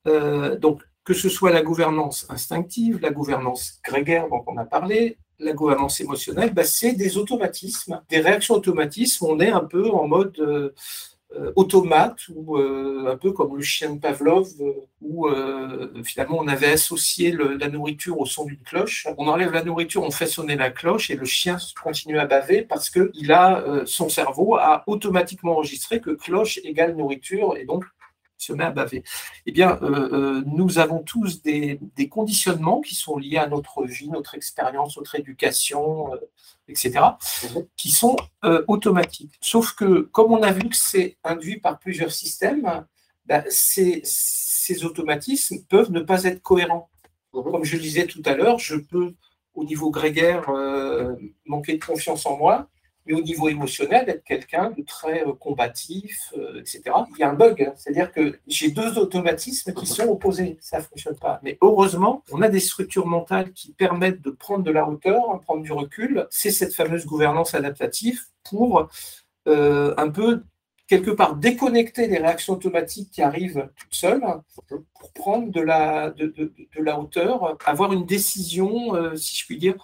donc, que ce soit la gouvernance instinctive, la gouvernance grégaire dont on a parlé, la gouvernance émotionnelle, bah, c'est des automatismes, des réactions automatismes. On est un peu en mode euh, euh, automate ou euh, un peu comme le chien de Pavlov où finalement on avait associé la nourriture au son d'une cloche. On enlève la nourriture, on fait sonner la cloche et le chien continue à baver parce que il a son cerveau a automatiquement enregistré que cloche égale nourriture et donc se met à baver. Eh bien, euh, euh, nous avons tous des, conditionnements qui sont liés à notre vie, notre expérience, notre éducation, euh, etc., qui sont automatiques. Sauf que, comme on a vu que c'est induit par plusieurs systèmes, ben, ces, automatismes peuvent ne pas être cohérents. Comme je le disais tout à l'heure, je peux, au niveau grégaire, manquer de confiance en moi, mais au niveau émotionnel, être quelqu'un de très euh, combatif, euh, etc. Il y a un bug, hein. c'est-à-dire que j'ai deux automatismes qui sont opposés, ça ne fonctionne pas. Mais heureusement, on a des structures mentales qui permettent de prendre de la hauteur, de prendre du recul. C'est cette fameuse gouvernance adaptative pour euh, un peu quelque part déconnecter les réactions automatiques qui arrivent toutes seules pour prendre de, la hauteur, avoir une décision, si je puis dire,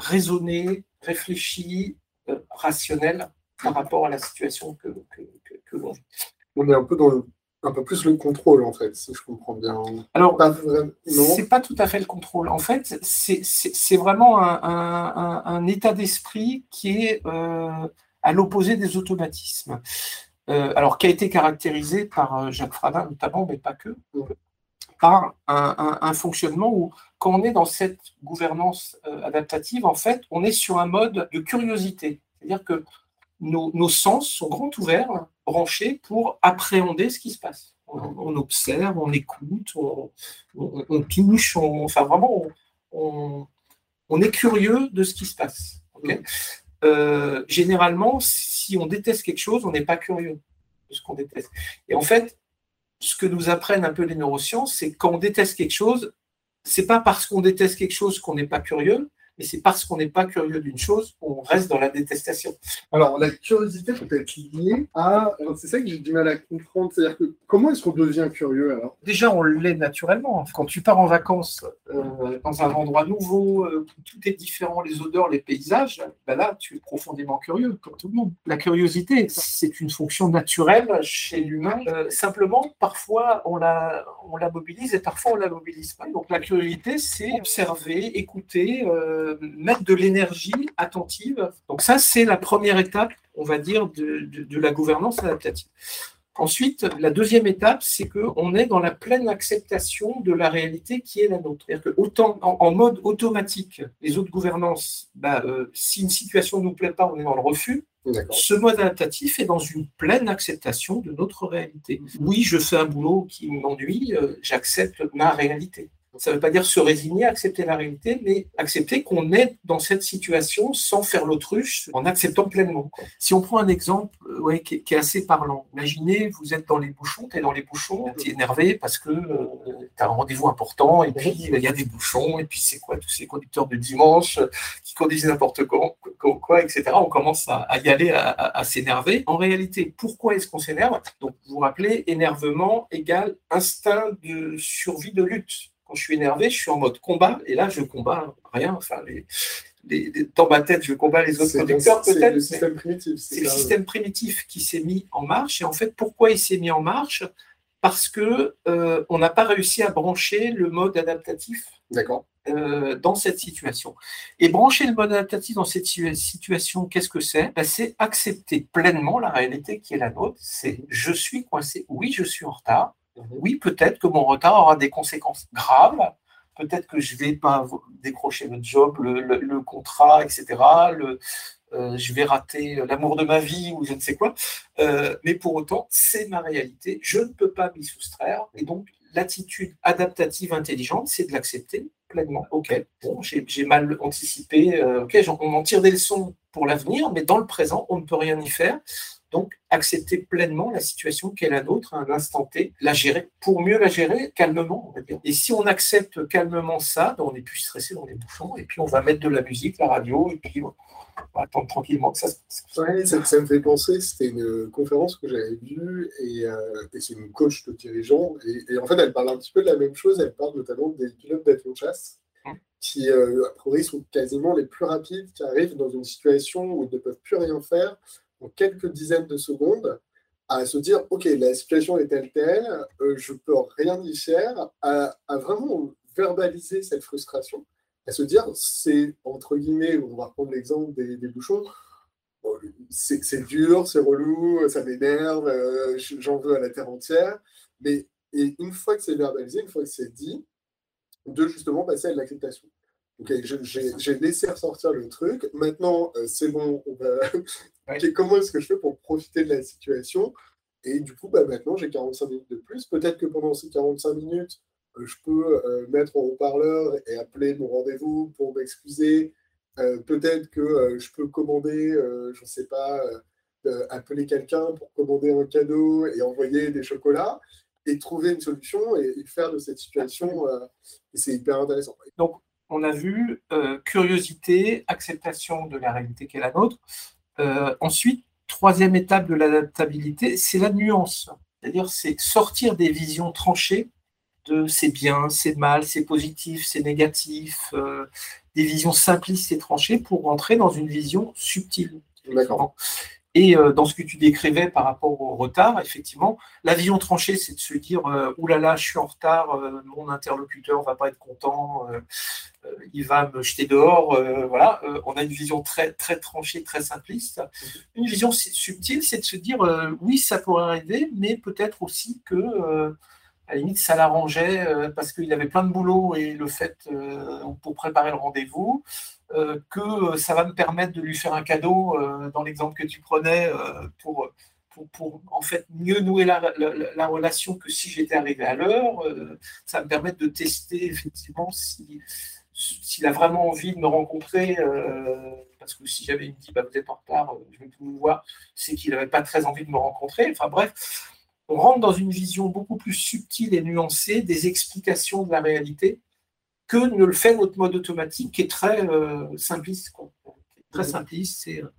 raisonnée, réfléchie, rationnel par rapport à la situation que, que, l'on vit. On est un peu dans le, un peu plus le contrôle, en fait, si je comprends bien. Alors, c'est pas tout à fait le contrôle. En fait, c'est vraiment un, un, état d'esprit qui est euh, à l'opposé des automatismes. Euh, alors, qui a été caractérisé par euh, Jacques Fradin notamment, mais pas que, par un, fonctionnement où, quand on est dans cette gouvernance adaptative, en fait, on est sur un mode de curiosité. C'est-à-dire que nos, sens sont grands ouverts, branchés pour appréhender ce qui se passe. On, observe, on écoute, on, touche, enfin vraiment, on, est curieux de ce qui se passe. Euh, généralement, si on déteste quelque chose, on n'est pas curieux de ce qu'on déteste. Et en fait, ce que nous apprennent un peu les neurosciences, c'est quand on déteste quelque chose, c'est pas parce qu'on déteste quelque chose qu'on n'est pas curieux, mais c'est parce qu'on n'est pas curieux d'une chose qu'on reste dans la détestation. Alors, la curiosité peut être liée à. C'est ça que j'ai du mal à comprendre. C'est-à-dire que comment est-ce qu'on devient curieux alors? Déjà, on l'est naturellement. Quand tu pars en vacances euh, dans un endroit nouveau, euh, où tout est différent, les odeurs, les paysages, ben là, tu es profondément curieux, comme tout le monde. La curiosité, c'est une fonction naturelle chez l'humain. Euh, simplement, parfois, on la, on la mobilise et parfois, on la mobilise pas. Donc, la curiosité, c'est observer, écouter mettre de l'énergie attentive. Donc ça, c'est la première étape, on va dire, de, la gouvernance adaptative. Ensuite, la deuxième étape, c'est qu'on est dans la pleine acceptation de la réalité qui est la nôtre. C'est-à-dire que autant en, mode automatique, les autres gouvernances, bah, euh, si une situation ne nous plaît pas, on est dans le refus. Ce mode adaptatif est dans une pleine acceptation de notre réalité. Oui, je fais un boulot qui m'ennuie, euh, j'accepte ma réalité. Ça ne veut pas dire se résigner, accepter la réalité, mais accepter qu'on est dans cette situation sans faire l'autruche, en acceptant pleinement. Si on prend un exemple euh, ouais, qui, est, assez parlant, imaginez, vous êtes dans les bouchons, tu es dans les bouchons, tu es énervé parce que euh, tu as un rendez-vous important, et puis il y a des bouchons, et puis c'est quoi tous ces conducteurs de dimanche qui conduisent n'importe quoi, quoi, etc. On commence à, y aller, à, s'énerver. En réalité, pourquoi est-ce qu'on s'énerve? Donc, vous vous rappelez, énervement égale instinct de survie de lutte quand je suis énervé, je suis en mode combat, et là, je combats rien. Enfin, les, dans ma tête, je combats les autres conducteurs, peut-être. C'est le système primitif. C'est le système primitif qui s'est mis en marche. Et en fait, pourquoi il s'est mis en marche? Parce que euh, on n'a pas réussi à brancher le mode adaptatif. Euh, dans cette situation. Et brancher le mode adaptatif dans cette situation, qu'est-ce que c'est? Ben, C'est accepter pleinement la réalité qui est la nôtre. C'est je suis coincé, oui, je suis en retard, oui, peut-être que mon retard aura des conséquences graves. Peut-être que je ne vais pas décrocher le job, le, contrat, etc. Euh, je vais rater l'amour de ma vie ou je ne sais quoi. Euh, mais pour autant, c'est ma réalité. Je ne peux pas m'y soustraire. Et donc, l'attitude adaptative intelligente, c'est de l'accepter pleinement. Ok, bon, j'ai mal anticipé. Euh, ok, on en tire des leçons pour l'avenir, mais dans le présent, on ne peut rien y faire Donc, accepter pleinement la situation qu'est la nôtre à un instant T, la gérer, pour mieux la gérer calmement, on va dire. Et si on accepte calmement ça, ben, on n'est plus stressé dans les bouchons, et puis on va mettre de la musique, la radio, et puis on va attendre tranquillement que ça se passe. ça, me fait penser, c'était une conférence que j'avais vue, et, euh, c'est une coach de dirigeants, et, en fait, elle parle un petit peu de la même chose, elle parle notamment des pilotes d'avion chasse hum. qui, euh, a priori, sont quasiment les plus rapides, qui arrivent dans une situation où ils ne peuvent plus rien faire, en quelques dizaines de secondes à se dire ok la situation est telle telle euh, je peux rien y faire à, vraiment verbaliser cette frustration à se dire c'est entre guillemets on va prendre l'exemple des, bouchons c'est dur c'est relou ça m'énerve euh, j'en veux à la terre entière mais et une fois que c'est verbalisé une fois que c'est dit de justement passer à l'acceptation Ok, j'ai laissé ressortir le truc. Maintenant, euh, c'est bon. comment est-ce que je fais pour profiter de la situation? Et du coup, bah, maintenant, j'ai 45 minutes de plus. Peut-être que pendant ces 45 minutes, euh, je peux euh, mettre en haut-parleur et appeler mon rendez-vous pour m'excuser. Peut-être que je peux commander, je ne sais pas, appeler quelqu'un pour commander un cadeau et envoyer des chocolats et trouver une solution et, et faire de cette situation. c'est hyper intéressant. Donc, on a vu euh, curiosité, acceptation de la réalité qui est la nôtre. Euh, ensuite, troisième étape de l'adaptabilité, c'est la nuance. C'est-à-dire, c'est sortir des visions tranchées de c'est bien, c'est mal, c'est positif, c'est négatif, euh, des visions simplistes et tranchées pour rentrer dans une vision subtile. D'accord. Et euh, dans ce que tu décrivais par rapport au retard, effectivement, l'avion tranché, c'est de se dire euh, oulala, là là, je suis en retard, euh, mon interlocuteur va pas être content, il va me jeter dehors. voilà, on a une vision très très tranchée, très simpliste. Une vision subtile, c'est de se dire oui, ça pourrait arriver, mais peut-être aussi que à la limite, ça l'arrangeait parce qu'il avait plein de boulot et le fait pour préparer le rendez-vous. Euh, que ça va me permettre de lui faire un cadeau, euh, dans l'exemple que tu prenais, euh, pour, pour, en fait mieux nouer la, relation que si j'étais arrivé à l'heure. ça va me permettre de tester effectivement s'il a vraiment envie de me rencontrer, parce que si j'avais une dit bah, vous êtes en retard, je vais vous voir, c'est qu'il n'avait pas très envie de me rencontrer. Enfin bref, on rentre dans une vision beaucoup plus subtile et nuancée des explications de la réalité que ne le fait notre mode automatique qui est très euh, simpliste. Très simpliste, c'est euh,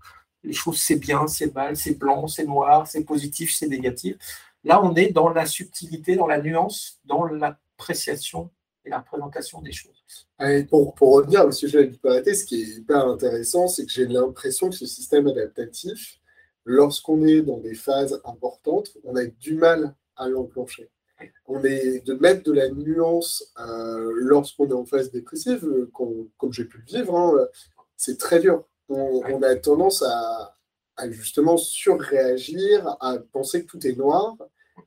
les choses c'est bien, c'est mal, c'est blanc, c'est noir, c'est positif, c'est négatif. Là, on est dans la subtilité, dans la nuance, dans l'appréciation et la représentation des choses. pour, pour, revenir au sujet de la bipolarité, ce qui est hyper intéressant, c'est que j'ai l'impression que ce système adaptatif, lorsqu'on est dans des phases importantes, on a du mal à l'enclencher on est de mettre de la nuance euh, lorsqu'on est en phase dépressive, euh, comme j'ai pu le vivre, hein, c'est très dur. On, a tendance à, justement surréagir, à penser que tout est noir,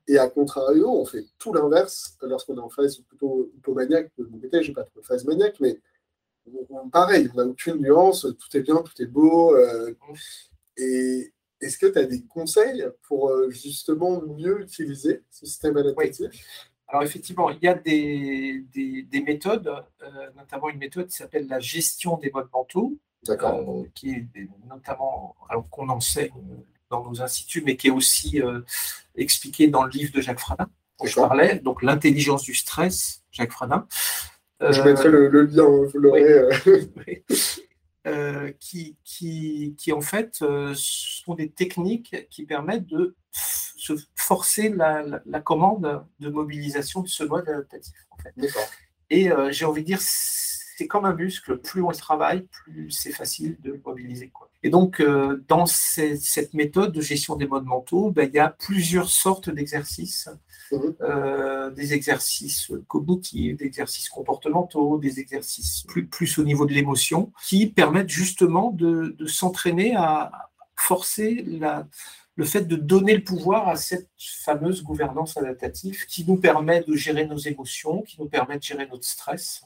et à contrario, on fait tout l'inverse lorsqu'on est en phase plutôt hypomaniaque. Mon côté, j'ai pas trop de phase maniaque, mais pareil, on n'a aucune nuance, tout est bien, tout est beau. Euh, et, est-ce que tu as des conseils pour euh, justement mieux utiliser ce système adaptatif? Alors effectivement, il y a des, des, méthodes, euh, notamment une méthode qui s'appelle la gestion des modes mentaux, euh, qui est notamment, alors qu'on enseigne dans nos instituts, mais qui est aussi expliquée dans le livre de Jacques Fradin, dont je parlais, donc l'intelligence du stress, Jacques Fradin. Je mettrai le, lien, vous l'aurez. Euh, [laughs] qui, qui, qui, en fait euh, sont des techniques qui permettent de se forcer la, la, commande de mobilisation de ce mode adaptatif. En fait. Et euh, j'ai envie de dire, c'est comme un muscle, plus on travaille, plus c'est facile de le mobiliser. Quoi. Et donc, dans cette méthode de gestion des modes mentaux, ben, il y a plusieurs sortes d'exercices euh, des exercices cognitifs, des exercices comportementaux, des exercices plus, plus au niveau de l'émotion, qui permettent justement de, de s'entraîner à forcer la, le fait de donner le pouvoir à cette fameuse gouvernance adaptative qui nous permet de gérer nos émotions, qui nous permet de gérer notre stress,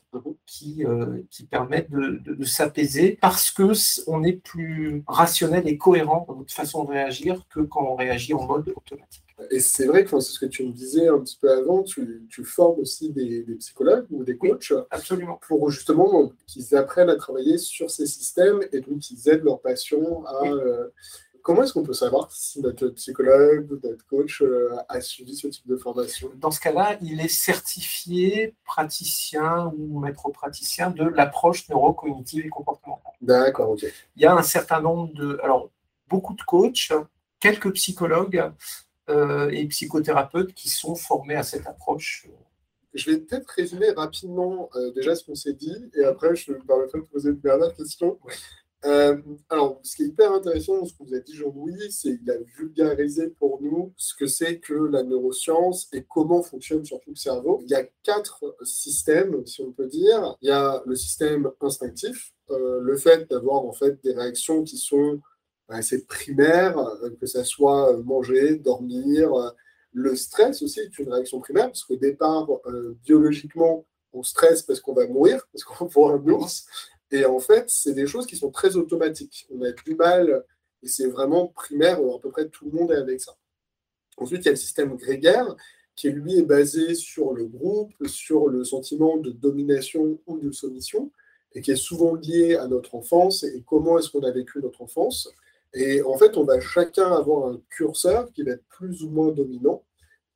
qui, euh, qui permet de, de, s'apaiser parce que on est plus rationnel et cohérent dans notre façon de réagir que quand on réagit en mode automatique. Et c'est vrai que c'est ce que tu me disais un petit peu avant, tu, tu formes aussi des, psychologues ou des coachs absolument. pour justement qu'ils apprennent à travailler sur ces systèmes et donc qu'ils aident leurs patients à... Euh, comment est-ce qu'on peut savoir si notre psychologue ou notre coach euh, a suivi ce type de formation? Dans ce cas-là, il est certifié praticien ou maître praticien de l'approche neurocognitive et comportementale. D'accord, ok. Il y a un certain nombre de... Alors, beaucoup de coachs, quelques psychologues euh, et psychothérapeutes qui sont formés à cette approche. Je vais peut-être résumer rapidement euh, déjà ce qu'on s'est dit et après je me permettrai de poser une dernière question. Euh, alors, ce qui est hyper intéressant ce que vous avez dit, Jean-Louis, c'est qu'il a vulgarisé pour nous ce que c'est que la neuroscience et comment fonctionne surtout le cerveau. Il y a quatre systèmes, si on peut dire. Il y a le système instinctif, euh, le fait d'avoir en fait des réactions qui sont assez primaires, euh, que ce soit manger, dormir. Le stress aussi est une réaction primaire, parce qu'au départ, biologiquement, on stresse parce qu'on va mourir, parce qu'on [laughs] va voir un ours. Et en fait, c'est des choses qui sont très automatiques. On a du mal, et c'est vraiment primaire, à peu près tout le monde est avec ça. Ensuite, il y a le système grégaire, qui lui est basé sur le groupe, sur le sentiment de domination ou de soumission, et qui est souvent lié à notre enfance et comment est-ce qu'on a vécu notre enfance. Et en fait, on va chacun avoir un curseur qui va être plus ou moins dominant,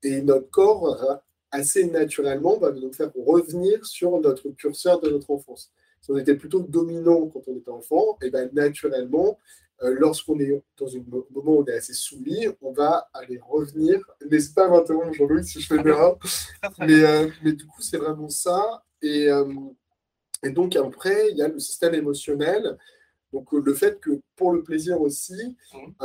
et notre corps, assez naturellement, va nous faire revenir sur notre curseur de notre enfance si on était plutôt dominant quand on était enfant, et bien naturellement, euh, lorsqu'on est dans un moment où on est assez soumis, on va aller revenir. N'hésite pas à m'interrompre, Jean-Louis, si je fais bien? mais, euh, mais du coup, c'est vraiment ça. Et, euh, et donc, après, il y a le système émotionnel. Donc, le fait que pour le plaisir aussi, mmh.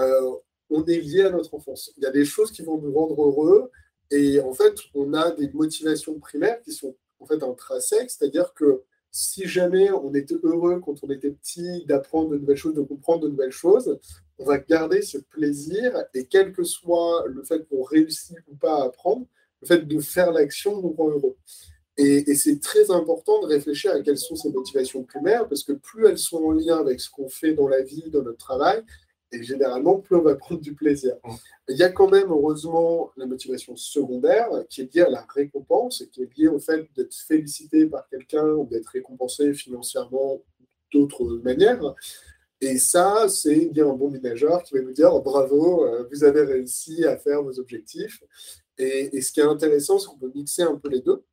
on est lié à notre enfance. Il y a des choses qui vont nous rendre heureux. Et en fait, on a des motivations primaires qui sont en fait intrinsèques, c'est-à-dire que si jamais on était heureux quand on était petit d'apprendre de nouvelles choses, de comprendre de nouvelles choses, on va garder ce plaisir et quel que soit le fait qu'on réussit ou pas à apprendre, le fait de faire l'action nous rend heureux. Et, c'est très important de réfléchir à quelles sont ces motivations primaires parce que plus elles sont en lien avec ce qu'on fait dans la vie, dans notre travail, et généralement, plus on va prendre du plaisir. Il y a quand même, heureusement, la motivation secondaire qui est liée à la récompense et qui est liée au fait d'être félicité par quelqu'un ou d'être récompensé financièrement d'autres manières. Et ça, c'est bien un bon ménageur qui va nous dire bravo, euh, vous avez réussi à faire vos objectifs. Et, ce qui est intéressant, c'est qu'on peut mixer un peu les deux.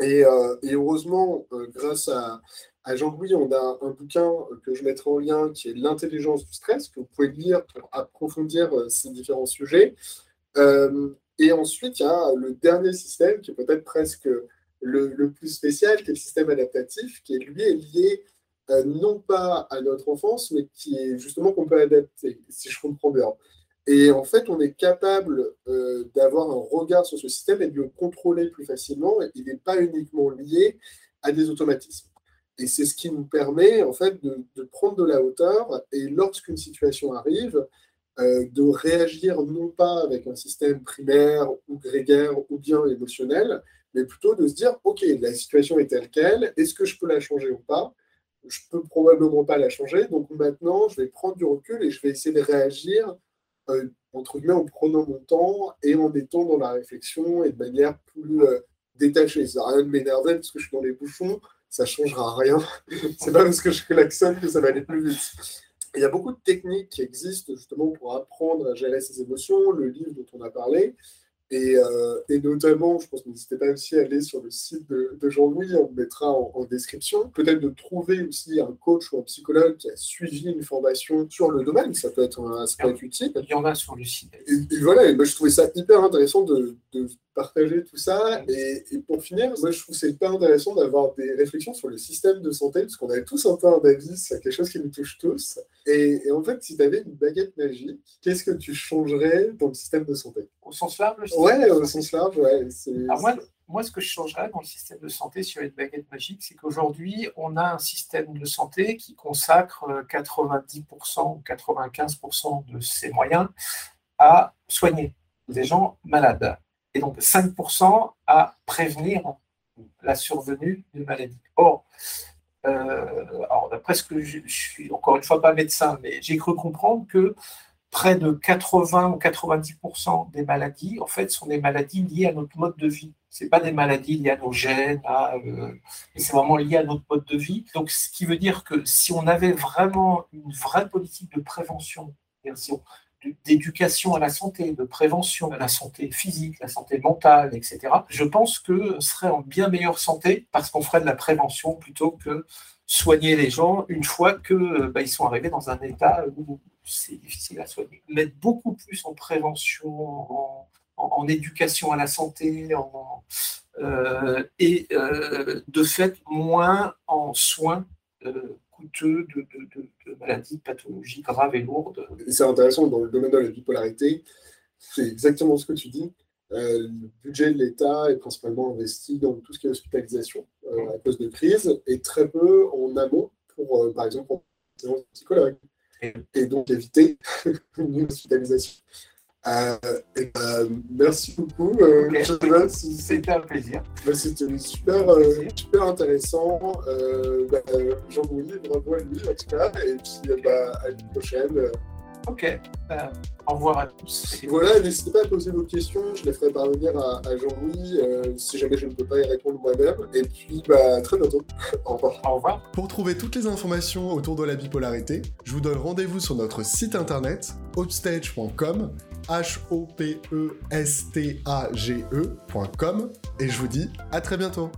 Et, euh, heureusement, euh, grâce à, à Jean-Louis, on a un bouquin que je mettrai en lien qui est L'intelligence du stress, que vous pouvez lire pour approfondir euh, ces différents sujets. Euh, et ensuite, il y a le dernier système qui est peut-être presque le, plus spécial, qui est le système adaptatif, qui lui est lié euh, non pas à notre enfance, mais qui est justement qu'on peut adapter, si je comprends bien. Et en fait, on est capable d'avoir un regard sur ce système et de le contrôler plus facilement. il n'est pas uniquement lié à des automatismes. Et c'est ce qui nous permet en fait de, prendre de la hauteur. Et lorsqu'une situation arrive, euh, de réagir non pas avec un système primaire ou grégaire ou bien émotionnel, mais plutôt de se dire, OK, la situation est telle qu'elle, est-ce que je peux la changer ou pas? Je peux probablement pas la changer, donc maintenant, je vais prendre du recul et je vais essayer de réagir, euh, entre guillemets, en prenant mon temps et en étant dans la réflexion et de manière plus euh, détachée. Ça n'a rien de m'énerver parce que je suis dans les bouchons, ça changera rien. [laughs] c'est pas parce que je klaxonne que ça va aller plus vite. Il y a beaucoup de techniques qui existent justement pour apprendre à gérer ses émotions. Le livre dont on a parlé, euh, et, notamment, je pense que n'hésitez pas aussi à aller sur le site de, Jean-Louis, on le mettra en, description. Peut-être de trouver aussi un coach ou un psychologue qui a suivi une formation sur le domaine, ça peut être, ça peut être utile. Il y en a sur le site. Et, voilà, et je trouvais ça hyper intéressant de, partager tout ça. Et, pour finir, moi je trouve c'est hyper intéressant d'avoir des réflexions sur le système de santé, parce qu'on a tous un peu un avis, c'est quelque chose qui nous touche tous. Et, en fait, si tu avais une baguette magique, qu'est-ce que tu changerais dans le système de santé? Au sens large Ouais, au sens large, ouais. moi, moi, ce que je changerais dans le système de santé sur une baguette magique, c'est qu'aujourd'hui, on a un système de santé qui consacre 90% euh, ou 95% de ses moyens à soigner des gens malades. Et donc 5% à prévenir la survenue de maladies. Or, euh, alors d'après ce que je, je, suis encore une fois pas médecin, mais j'ai cru comprendre que près de 80 ou 90% des maladies, en fait, sont des maladies liées à notre mode de vie. Ce pas des maladies liées à nos gènes, euh, c'est vraiment lié à notre mode de vie. Donc, ce qui veut dire que si on avait vraiment une vraie politique de prévention d'éducation à la santé, de prévention à la santé physique, la santé mentale, etc., je pense qu'on serait en bien meilleure santé parce qu'on ferait de la prévention plutôt que soigner les gens une fois qu'ils bah, sont arrivés dans un état où c'est difficile à soigner. Mettre beaucoup plus en prévention, en, éducation à la santé, euh, et euh, de fait moins en soins euh, coûteux de, maladies, de pathologies graves et lourdes. C'est intéressant dans le domaine de la bipolarité, c'est exactement ce que tu dis. le budget de l'État est principalement investi dans tout ce qui est hospitalisation à cause de crise et très peu en amont pour, par exemple, pour les psychologues et donc éviter [laughs] une hospitalisation. Euh, ben, merci beaucoup. Euh, C'était un plaisir. C'était super, euh, super intéressant. Ben, Jean-Louis, bravo à lui en tout cas. Et puis à une prochaine. Ok. Au revoir à tous. Voilà, n'hésitez pas à poser vos questions. Je les ferai parvenir à, Jean-Louis si jamais je ne peux pas y répondre moi-même. Et puis, bah, très bientôt. [laughs] au revoir. Au revoir. Pour trouver toutes les informations autour de la bipolarité, je vous donne rendez-vous sur notre site internet hopstage.com H-O-P-E-S-T-A-G-E.com et je vous dis à très bientôt.